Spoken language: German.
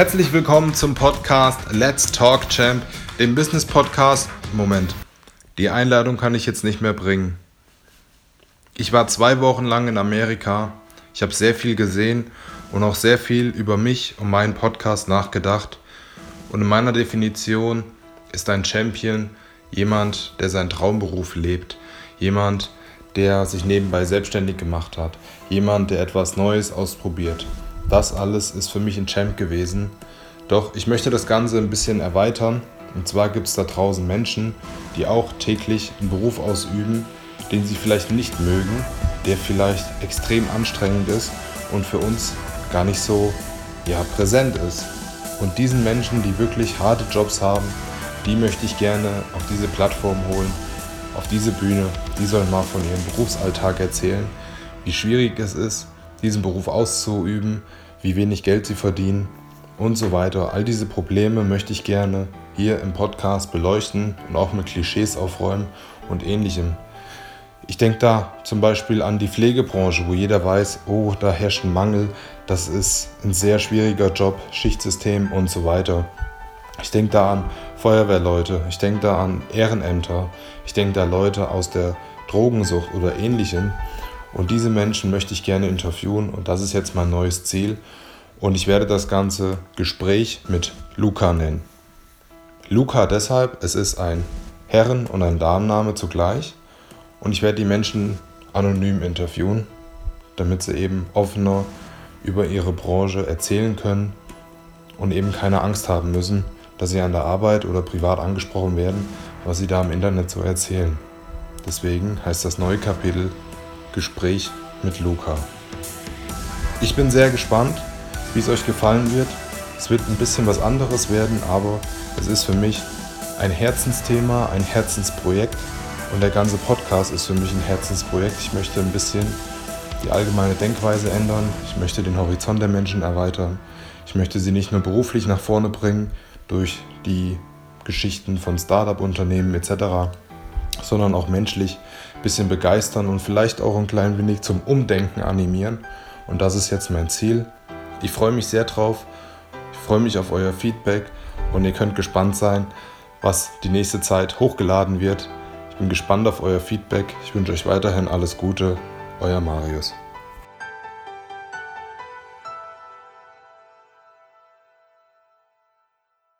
Herzlich willkommen zum Podcast Let's Talk Champ, dem Business Podcast. Moment, die Einladung kann ich jetzt nicht mehr bringen. Ich war zwei Wochen lang in Amerika. Ich habe sehr viel gesehen und auch sehr viel über mich und meinen Podcast nachgedacht. Und in meiner Definition ist ein Champion jemand, der seinen Traumberuf lebt. Jemand, der sich nebenbei selbstständig gemacht hat. Jemand, der etwas Neues ausprobiert. Das alles ist für mich ein Champ gewesen. Doch ich möchte das Ganze ein bisschen erweitern. Und zwar gibt es da draußen Menschen, die auch täglich einen Beruf ausüben, den sie vielleicht nicht mögen, der vielleicht extrem anstrengend ist und für uns gar nicht so ja, präsent ist. Und diesen Menschen, die wirklich harte Jobs haben, die möchte ich gerne auf diese Plattform holen, auf diese Bühne. Die sollen mal von ihrem Berufsalltag erzählen, wie schwierig es ist, diesen Beruf auszuüben, wie wenig Geld sie verdienen und so weiter. All diese Probleme möchte ich gerne hier im Podcast beleuchten und auch mit Klischees aufräumen und ähnlichem. Ich denke da zum Beispiel an die Pflegebranche, wo jeder weiß, oh, da herrscht ein Mangel, das ist ein sehr schwieriger Job, Schichtsystem und so weiter. Ich denke da an Feuerwehrleute, ich denke da an Ehrenämter, ich denke da Leute aus der Drogensucht oder ähnlichem. Und diese Menschen möchte ich gerne interviewen und das ist jetzt mein neues Ziel. Und ich werde das ganze Gespräch mit Luca nennen. Luca deshalb, es ist ein Herren- und ein Damenname zugleich. Und ich werde die Menschen anonym interviewen, damit sie eben offener über ihre Branche erzählen können und eben keine Angst haben müssen, dass sie an der Arbeit oder privat angesprochen werden, was sie da im Internet so erzählen. Deswegen heißt das neue Kapitel Gespräch mit Luca. Ich bin sehr gespannt, wie es euch gefallen wird. Es wird ein bisschen was anderes werden, aber es ist für mich ein Herzensthema, ein Herzensprojekt und der ganze Podcast ist für mich ein Herzensprojekt. Ich möchte ein bisschen die allgemeine Denkweise ändern. Ich möchte den Horizont der Menschen erweitern. Ich möchte sie nicht nur beruflich nach vorne bringen durch die Geschichten von Startup-Unternehmen etc., sondern auch menschlich ein bisschen begeistern und vielleicht auch ein klein wenig zum Umdenken animieren. Und das ist jetzt mein Ziel. Ich freue mich sehr drauf. Ich freue mich auf euer Feedback und ihr könnt gespannt sein, was die nächste Zeit hochgeladen wird. Ich bin gespannt auf euer Feedback. Ich wünsche euch weiterhin alles Gute. Euer Marius.